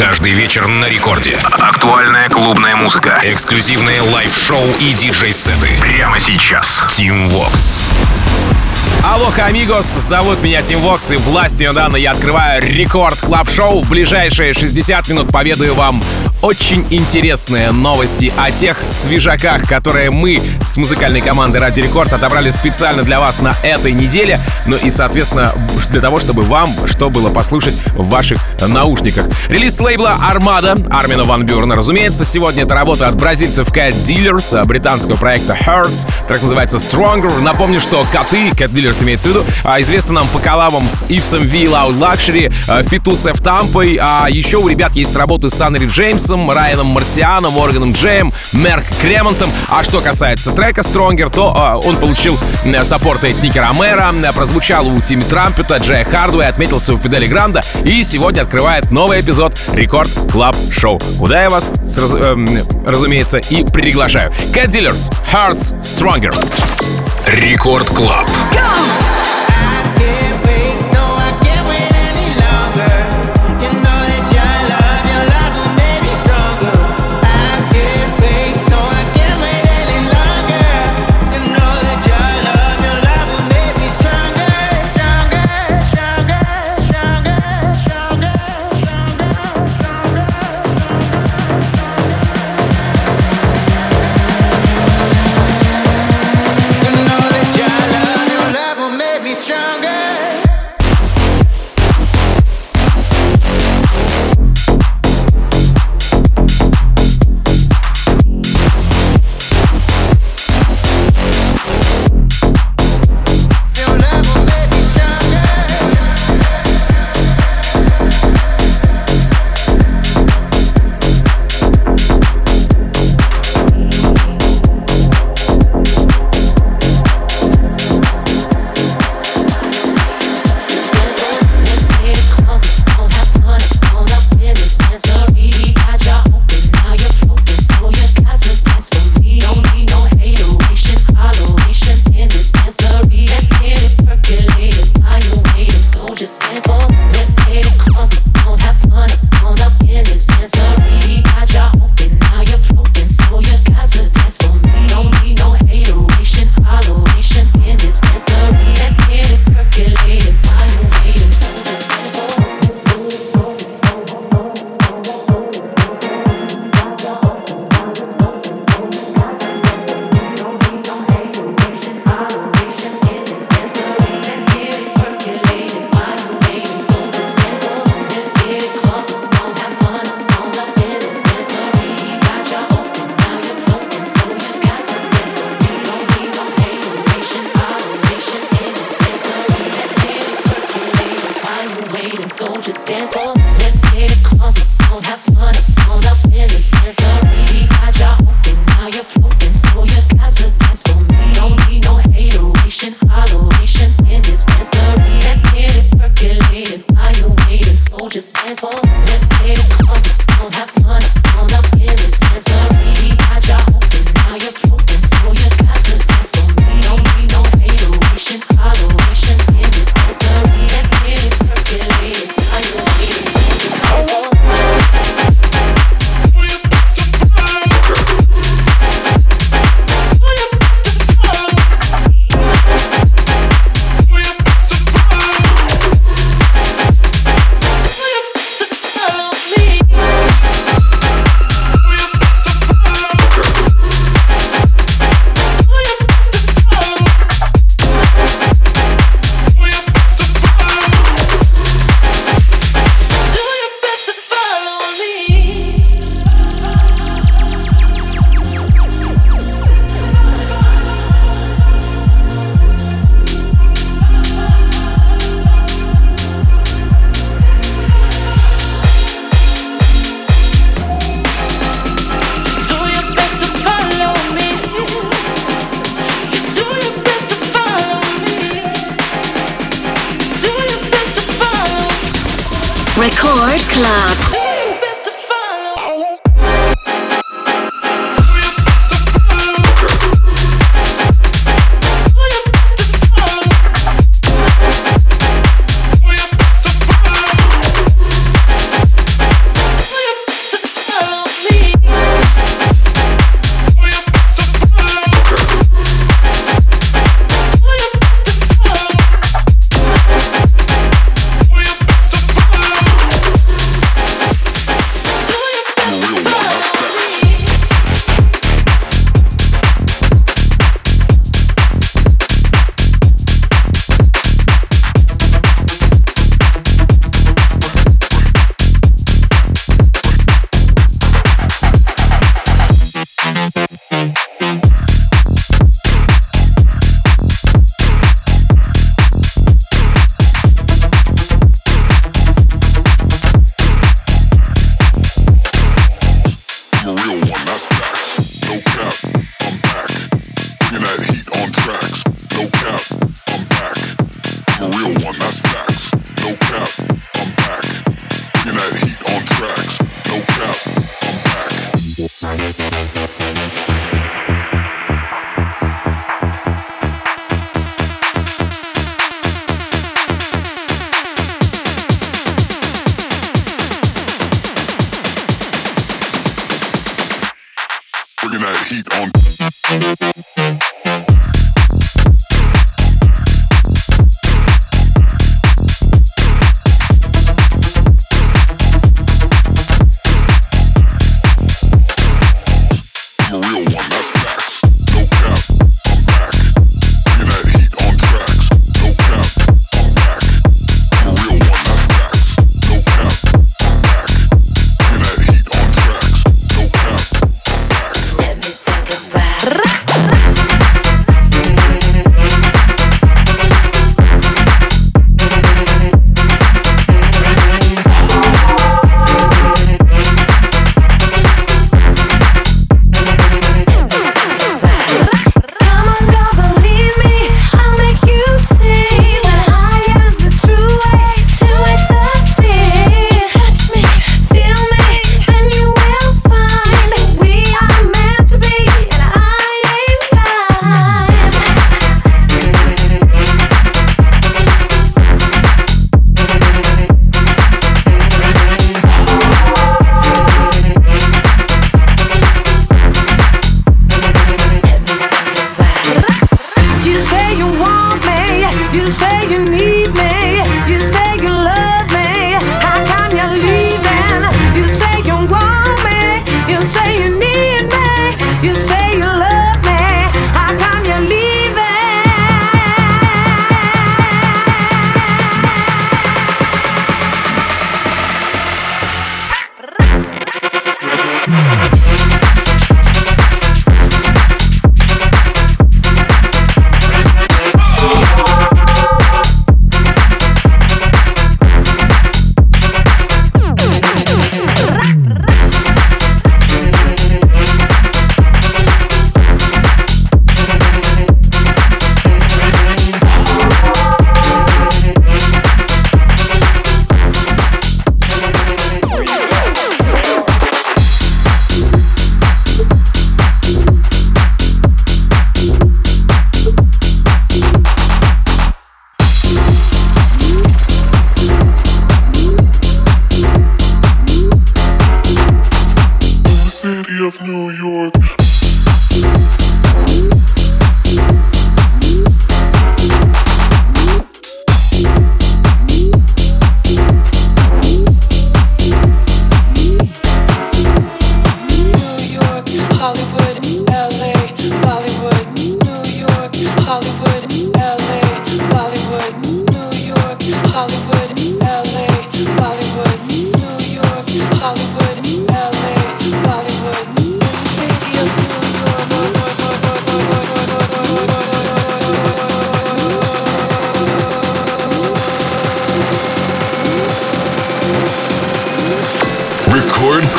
Каждый вечер на рекорде. Актуальная клубная музыка. Эксклюзивные лайв-шоу и диджей-сеты. Прямо сейчас. Tim Vox. Алоха, amigos, зовут меня Tim Vox, и властью данной я открываю Record Club Show В ближайшие 60 минут поведаю вам очень интересные новости о тех свежаках, которые мы с музыкальной командой Радио Рекорд отобрали специально для вас на этой неделе. Ну и, соответственно, для того, чтобы вам что было послушать в ваших наушниках. Релиз лейбла Армада Армина Ван Бюрна. Разумеется, сегодня это работа от бразильцев Cat Dealers, британского проекта Hertz. Трек называется Stronger. Напомню, что коты, Cat Dealers имеется в виду, а, известно нам по коллабам с Ивсом V, Loud Luxury, Фиту с Тампой, а еще у ребят есть работы с Анри Джеймсом, Райаном Марсианом, Морганом Джеем, Мерк Кремонтом. А что касается трека Stronger, то а, он получил support от Ники Ромера, прозвучал у Тимми Трампета, Джея Хардуэй, отметился у Федде Ле Гранда и сегодня открывает новый эпизод Record Club Show, куда я вас, раз, э, разумеется, и приглашаю. Cat Dealers, Hearts Stronger. Record Club. Go!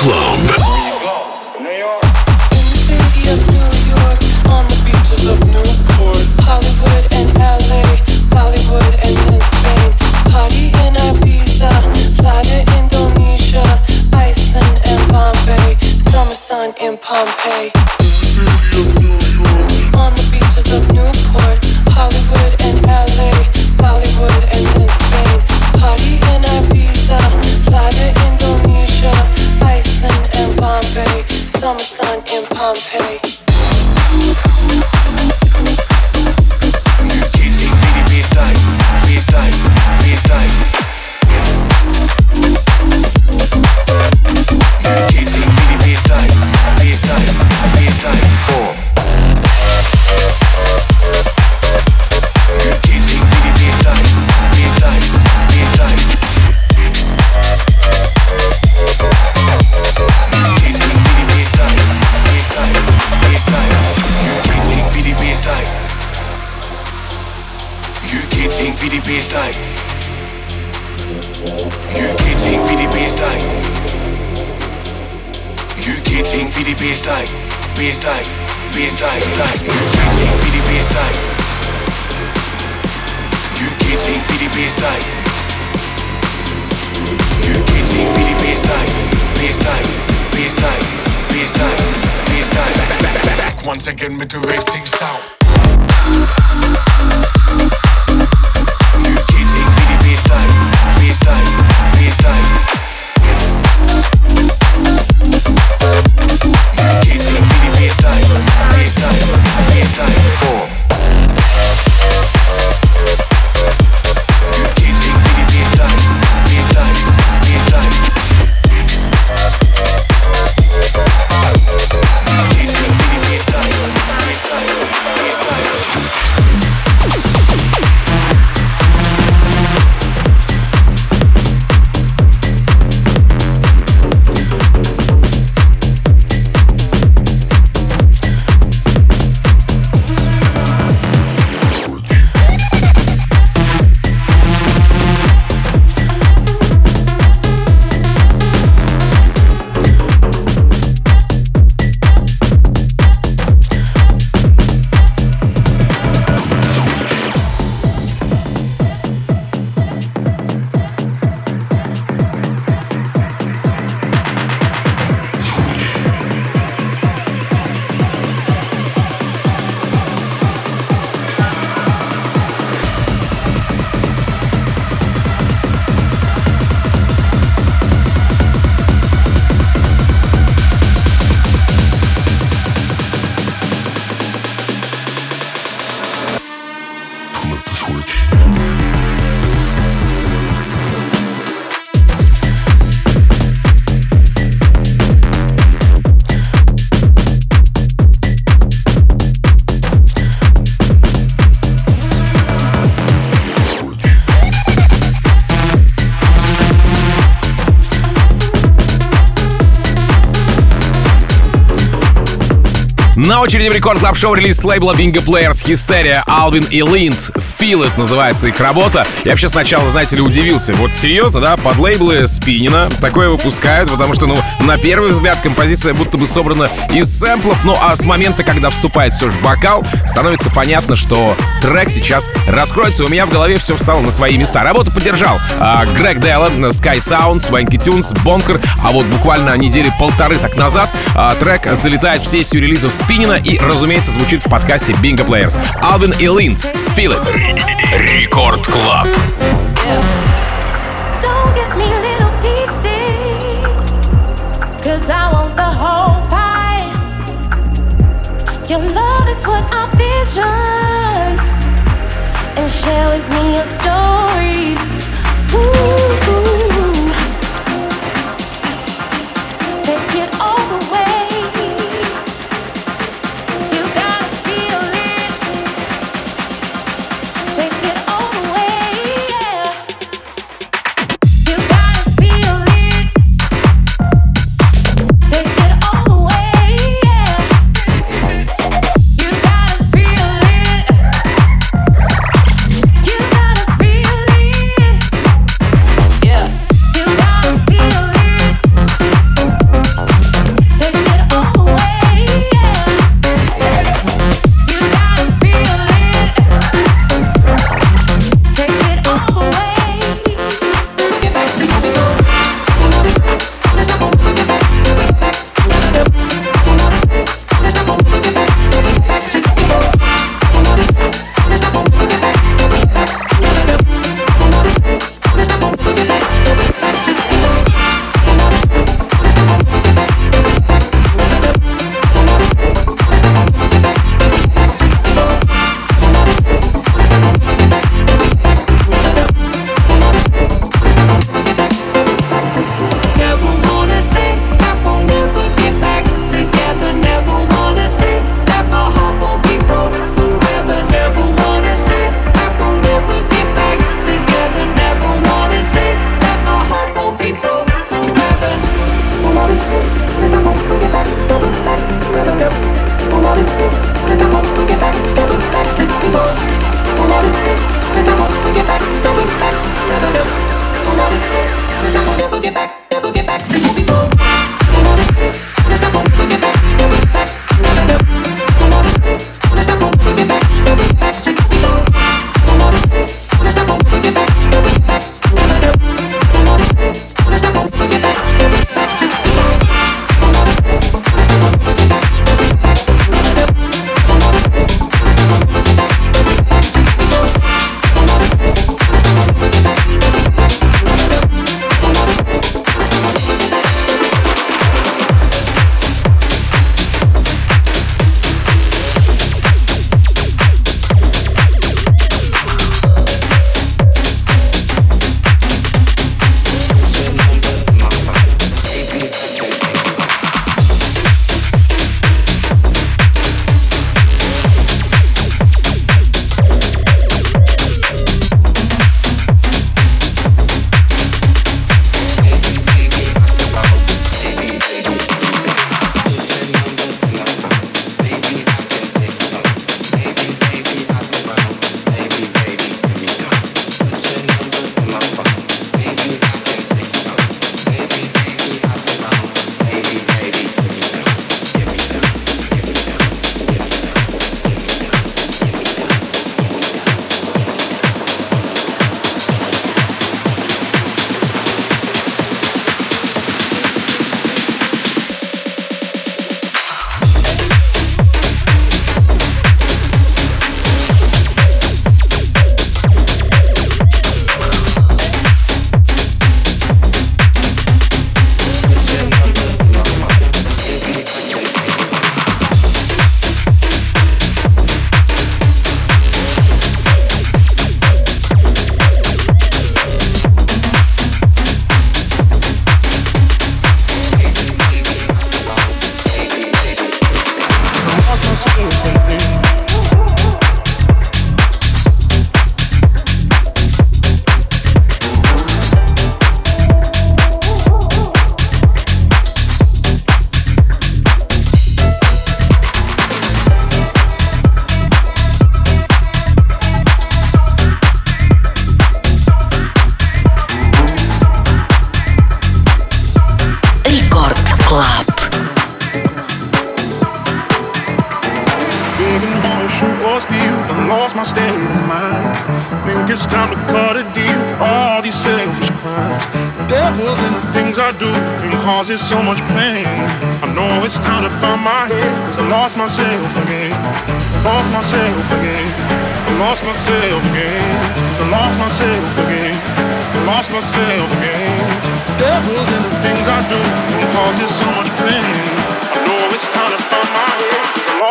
Club. Очереди в рекорд клаб шоу релиз лейбла Bingo Players Hysteria, Alvin и Lind. Feel It называется их работа. Я вообще сначала, знаете ли, удивился. Вот серьезно, да, под лейблы Спинина такое выпускают, потому что, ну, на первый взгляд композиция будто бы собрана из сэмплов, ну а с момента, когда вступает все же в бокал, становится понятно, что трек сейчас раскроется. У меня в голове все встало на свои места. Работу поддержал а, Грег Деллан, Sky Sounds, Wanky Tunes, Бонкер, а вот буквально недели полторы так назад а, трек залетает в сессию релизов Спинина Пинина и, разумеется, звучит в подкасте Bingo Players. Алвин и Линд. Feel it. Рекорд Клаб. Cause I want the whole pie. Your love is what I visioned. And share with me your stories. Ooh, ooh.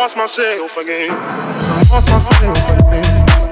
Lost myself again. I lost myself again.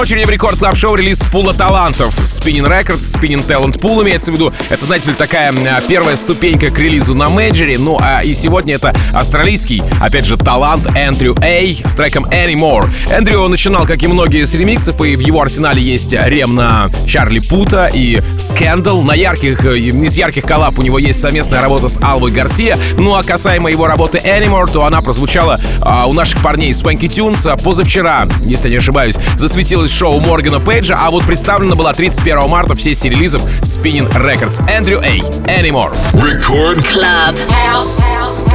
Очереди в Record Club Show релиз пула талантов. Spinnin' Records, Spinnin' Talent Pool имеется в виду. Это, знаете ли, такая первая ступенька к релизу на мейджоре. Ну, а и сегодня это австралийский, опять же, талант Andrew A с треком Anymore. Эндрю начинал, как и многие, с ремиксов, и в его арсенале есть рем на Чарли Пута и Scandal. На ярких, э, из ярких коллаб у него есть совместная работа с Алвой Гарсия. Ну, а касаемо его работы Anymore, то она прозвучала а, у наших парней Swanky Tunes позавчера, если не ошибаюсь, засветилась посетилось шоу Моргана Пейджа, а вот представлена была 31 марта в сессии релизов Spinnin' Records. Andrew A, Anymore. Record Club. House.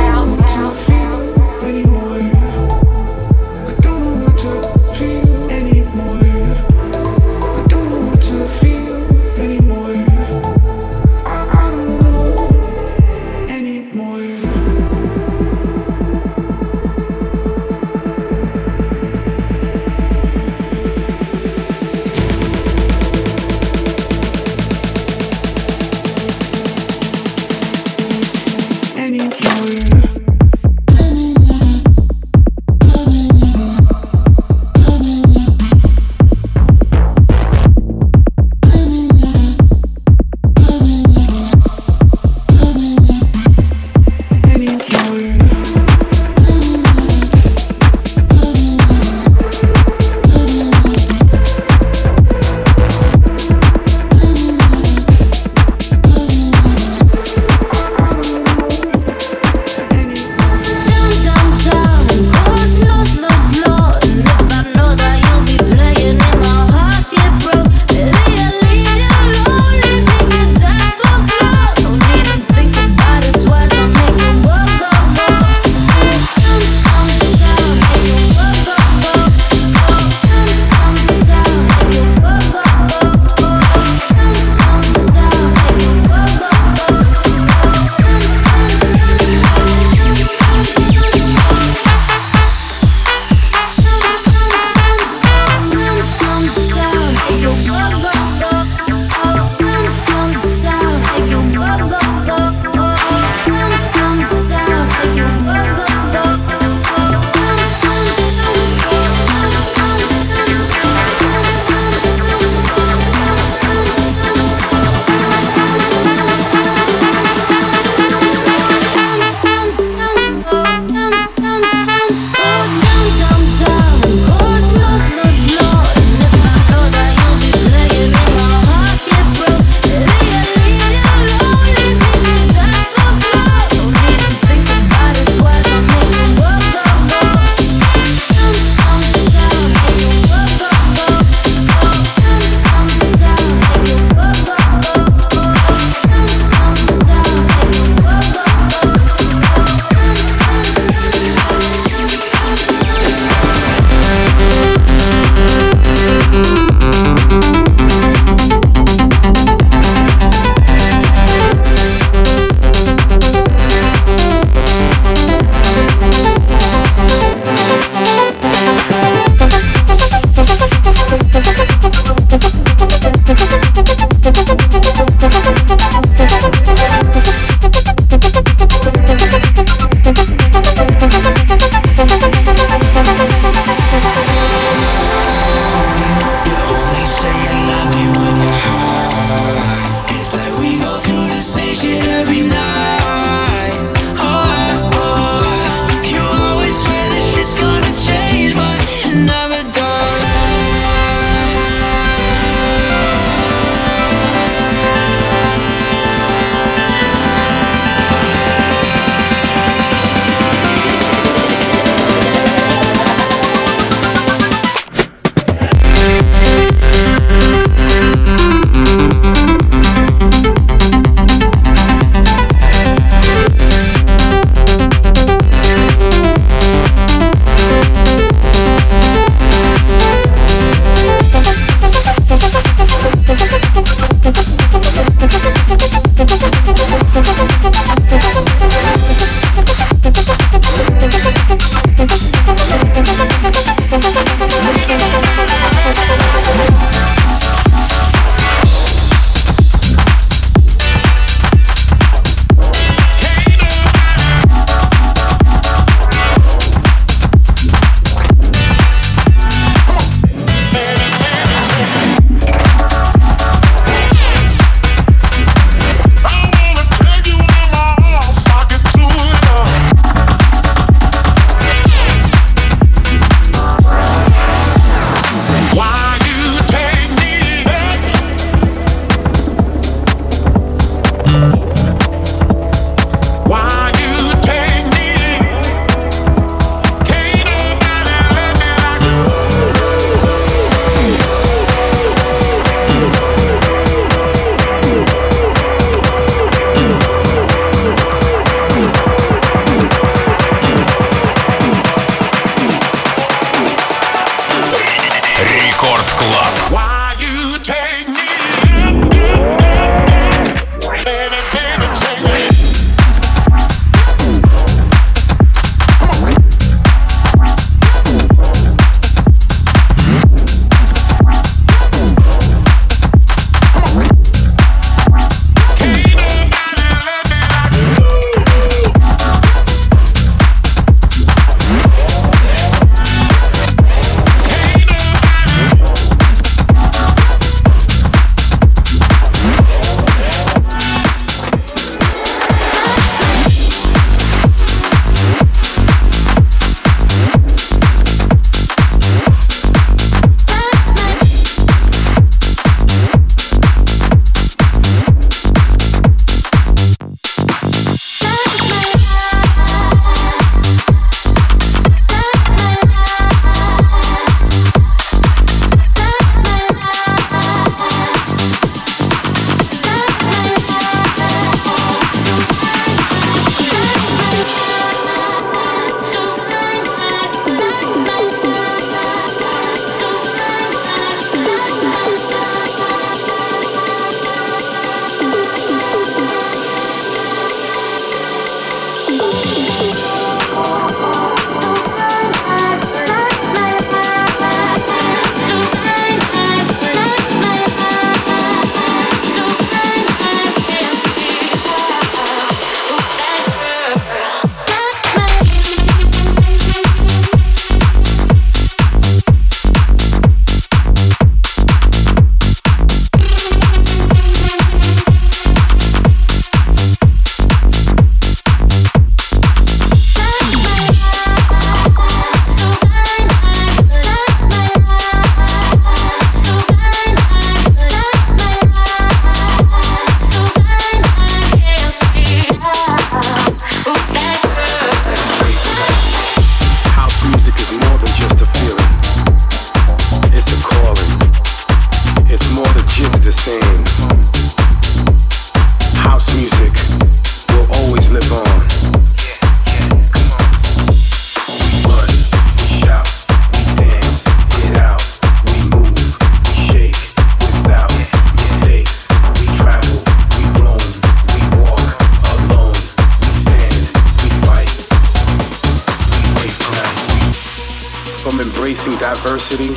Embracing diversity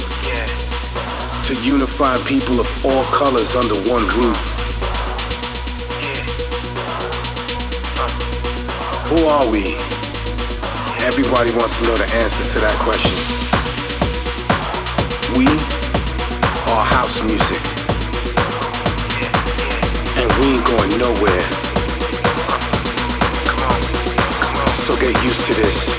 to unifying people of all colors under one roof. Who are we? Everybody wants to know the answers to that question. We are house music. And we ain't going nowhere. So get used to this.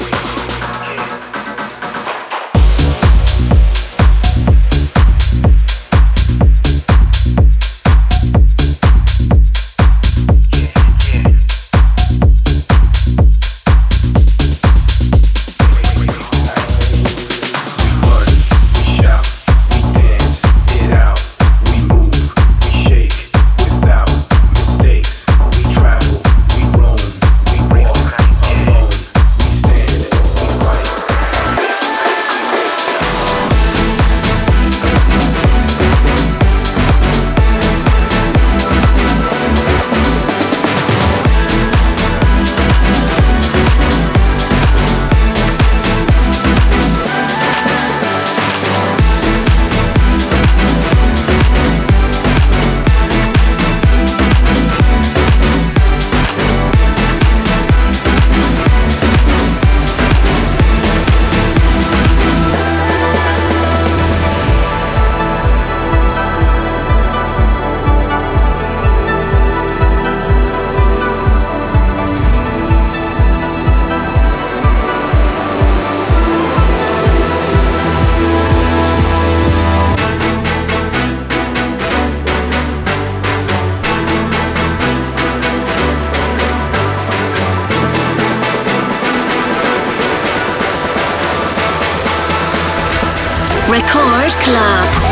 Club.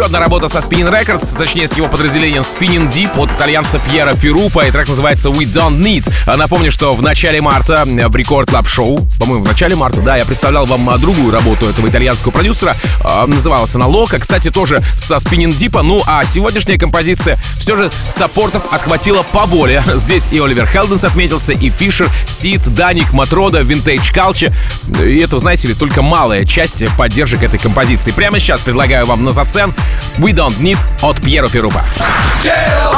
Еще одна работа со Spinnin' Records, точнее с его подразделением Spinnin' Deep от итальянца Пьера Перупа, и трек называется We Don't Need. А напомню, что в начале марта в Record Club Show, по-моему, в начале марта, да, я представлял вам а, другую работу этого итальянского продюсера, э, называлась она Loca, кстати, тоже со Spinnin' Deep, ну а сегодняшняя композиция все же саппортов отхватила поболее. Здесь и Оливер Хелденс отметился, и Фишер, Сид, Даник, Матрода, Vintage Culture. И это, знаете ли, только малая часть поддержек этой композиции. Прямо сейчас предлагаю вам на зацен We Don't Need от Пьеро Перуба.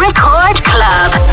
Record.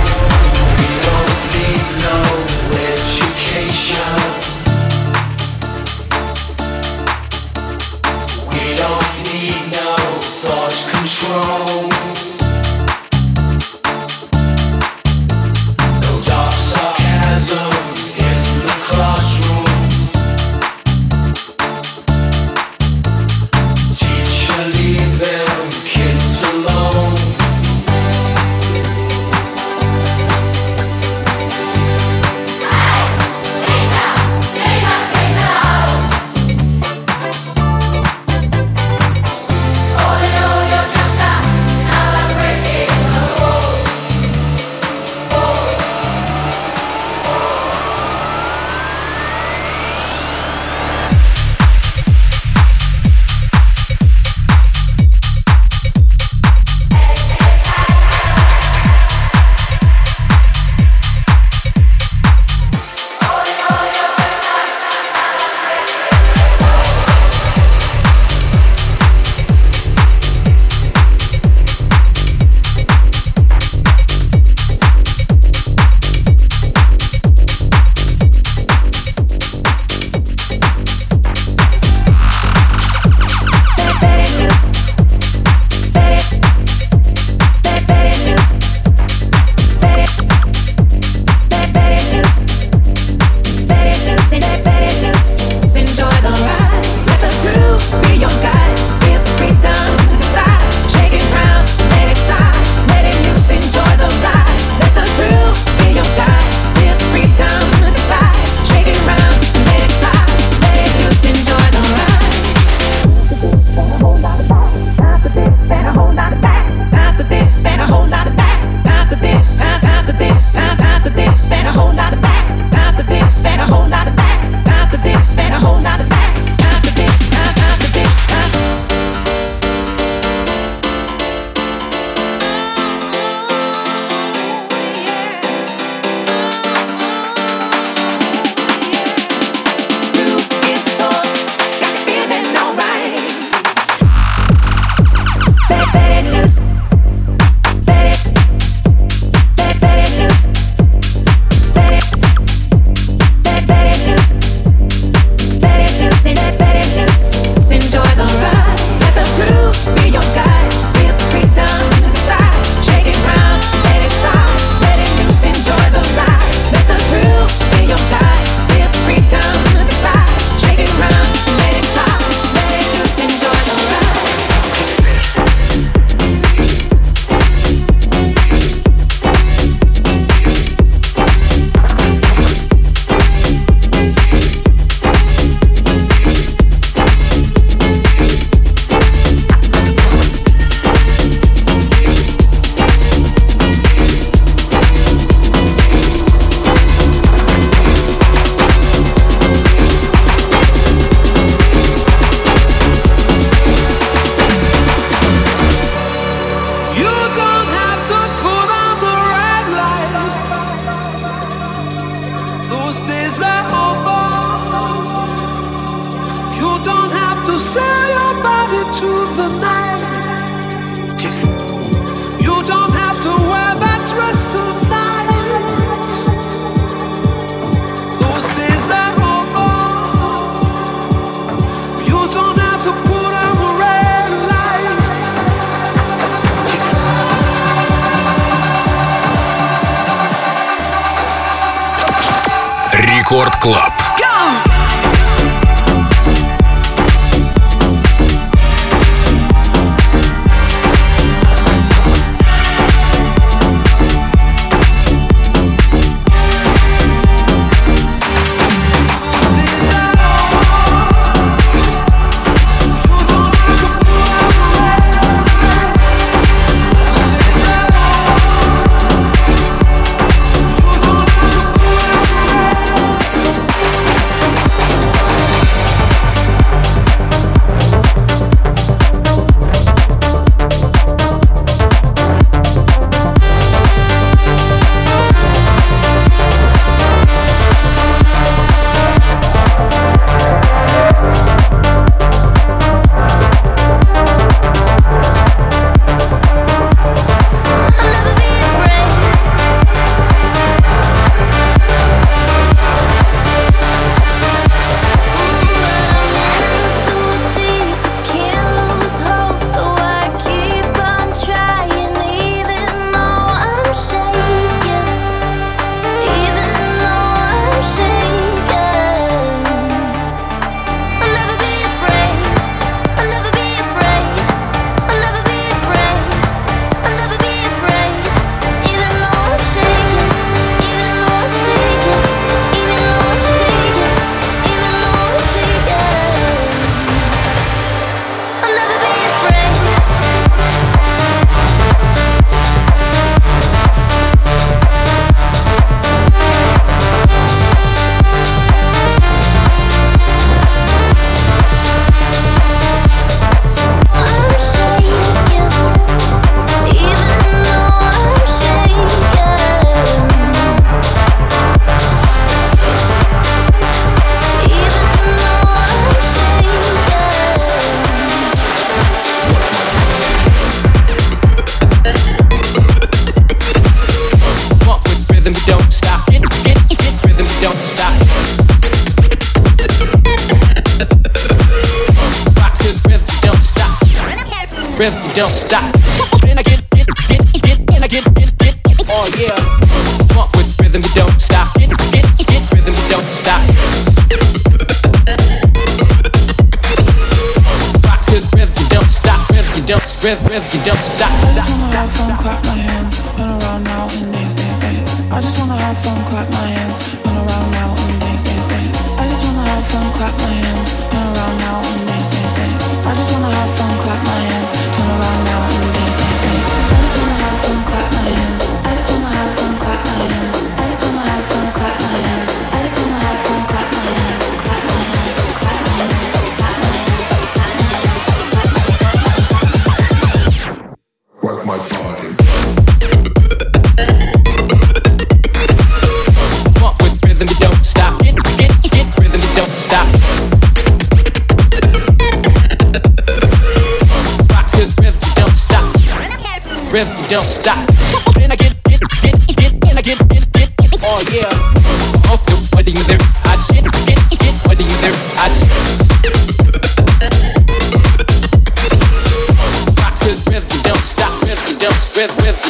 quite mine.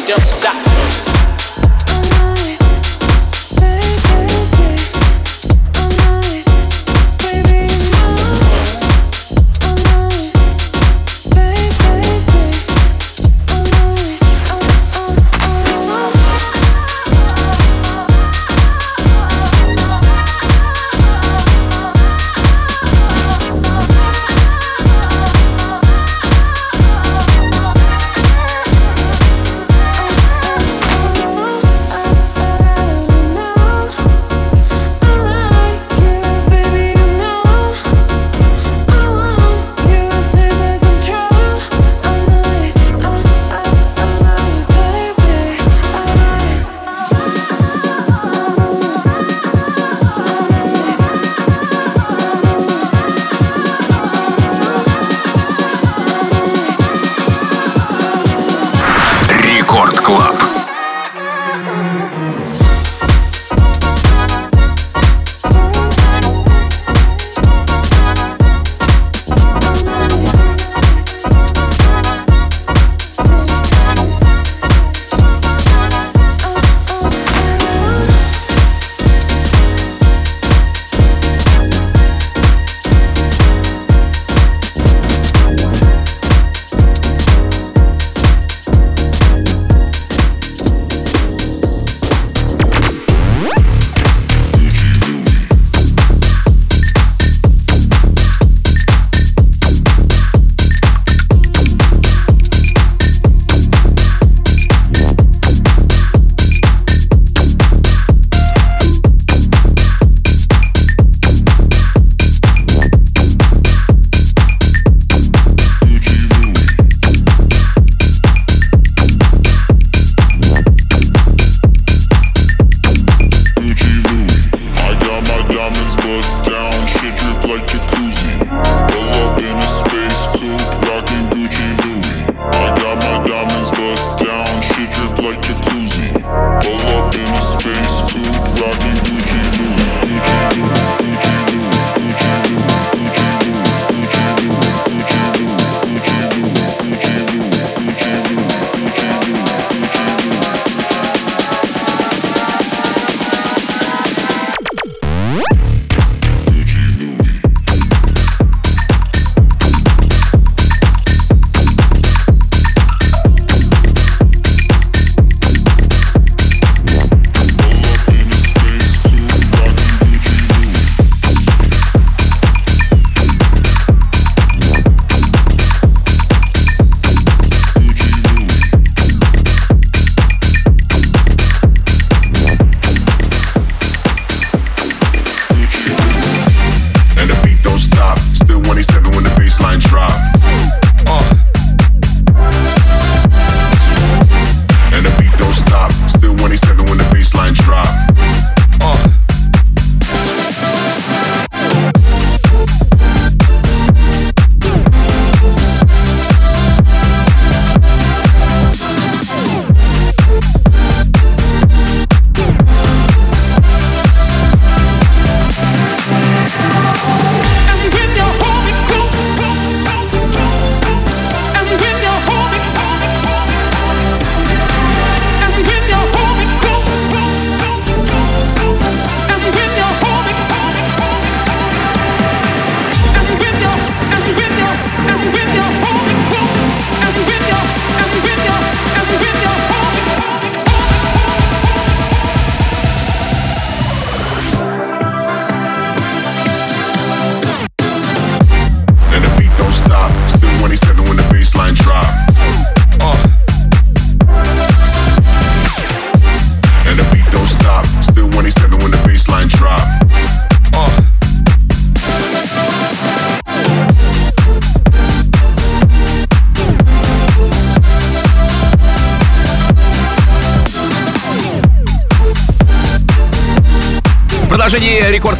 Don't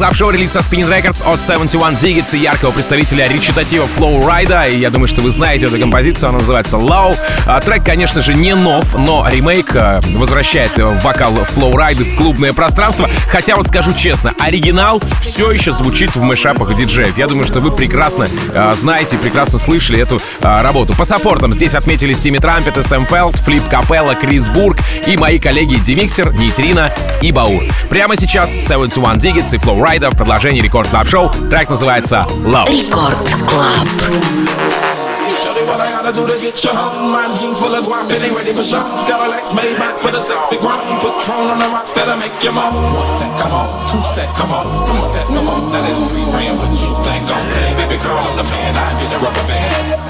продолжении рекорд клаб шоу релиз со Spinning Records от 71 Digits и яркого представителя речитатива Flow Rida. И я думаю, что вы знаете эту композицию, она называется Low. А, трек, конечно же, не нов, но ремейк а, возвращает э, вокал Flow Rida в клубное пространство. Хотя вот скажу честно, оригинал все еще звучит в мэшапах диджеев. Я думаю, что вы прекрасно а, знаете, прекрасно слышали эту а, работу. По саппортам здесь отметились Тимми Трампет, Сэм Фелд, Флип Капелла, Крис Бург и мои коллеги Демиксер, Нейтрина и Баур. Прямо сейчас 71 Digits и Flow Rider в продолжении рекорд клаб шоу. Трек называется Low. Рекорд Клаб. What I gotta do to get you home? My jeans full of guap and they ready for shows. Cadillacs made back for the sexy grown. Patron on the rocks that'll make you moan. One stack, come on. Two stacks, come on. Three stacks, come on. Now that's three grand. What you think? Okay, baby girl, I'm the man. I get a rubber band.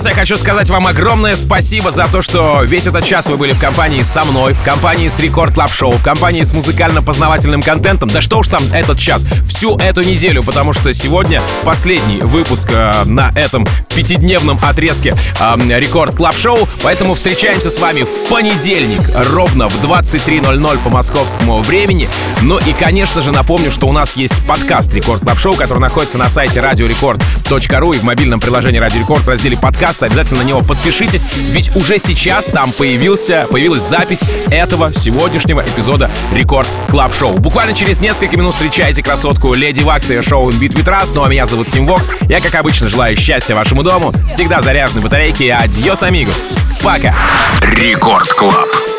сейчас я хочу сказать вам огромное спасибо за то, что весь этот час вы были в компании со мной, в компании с Record Club Show, в компании с музыкально-познавательным контентом. Да что уж там этот час, всю эту неделю, потому что сегодня последний выпуск э, на этом пятидневном отрезке Record Club Show, поэтому встречаемся с вами в понедельник ровно в 23.00 по московскому времени. Ну и, конечно же, напомню, что у нас есть подкаст Record Club Show, который находится на сайте radiorecord.ru и в мобильном приложении Радио Рекорд в разделе подкаста. Обязательно на него подпишитесь, ведь уже сейчас там появился, появилась запись этого сегодняшнего эпизода Record Club Show. Буквально через несколько минут встречайте красотку Леди Вакс и шоу Beat with Rust. Ну а меня зовут Тим Вокс. Я, как обычно, желаю счастья вашему дому, всегда заряженной батарейки adiós, amigos. Пока! Record Club.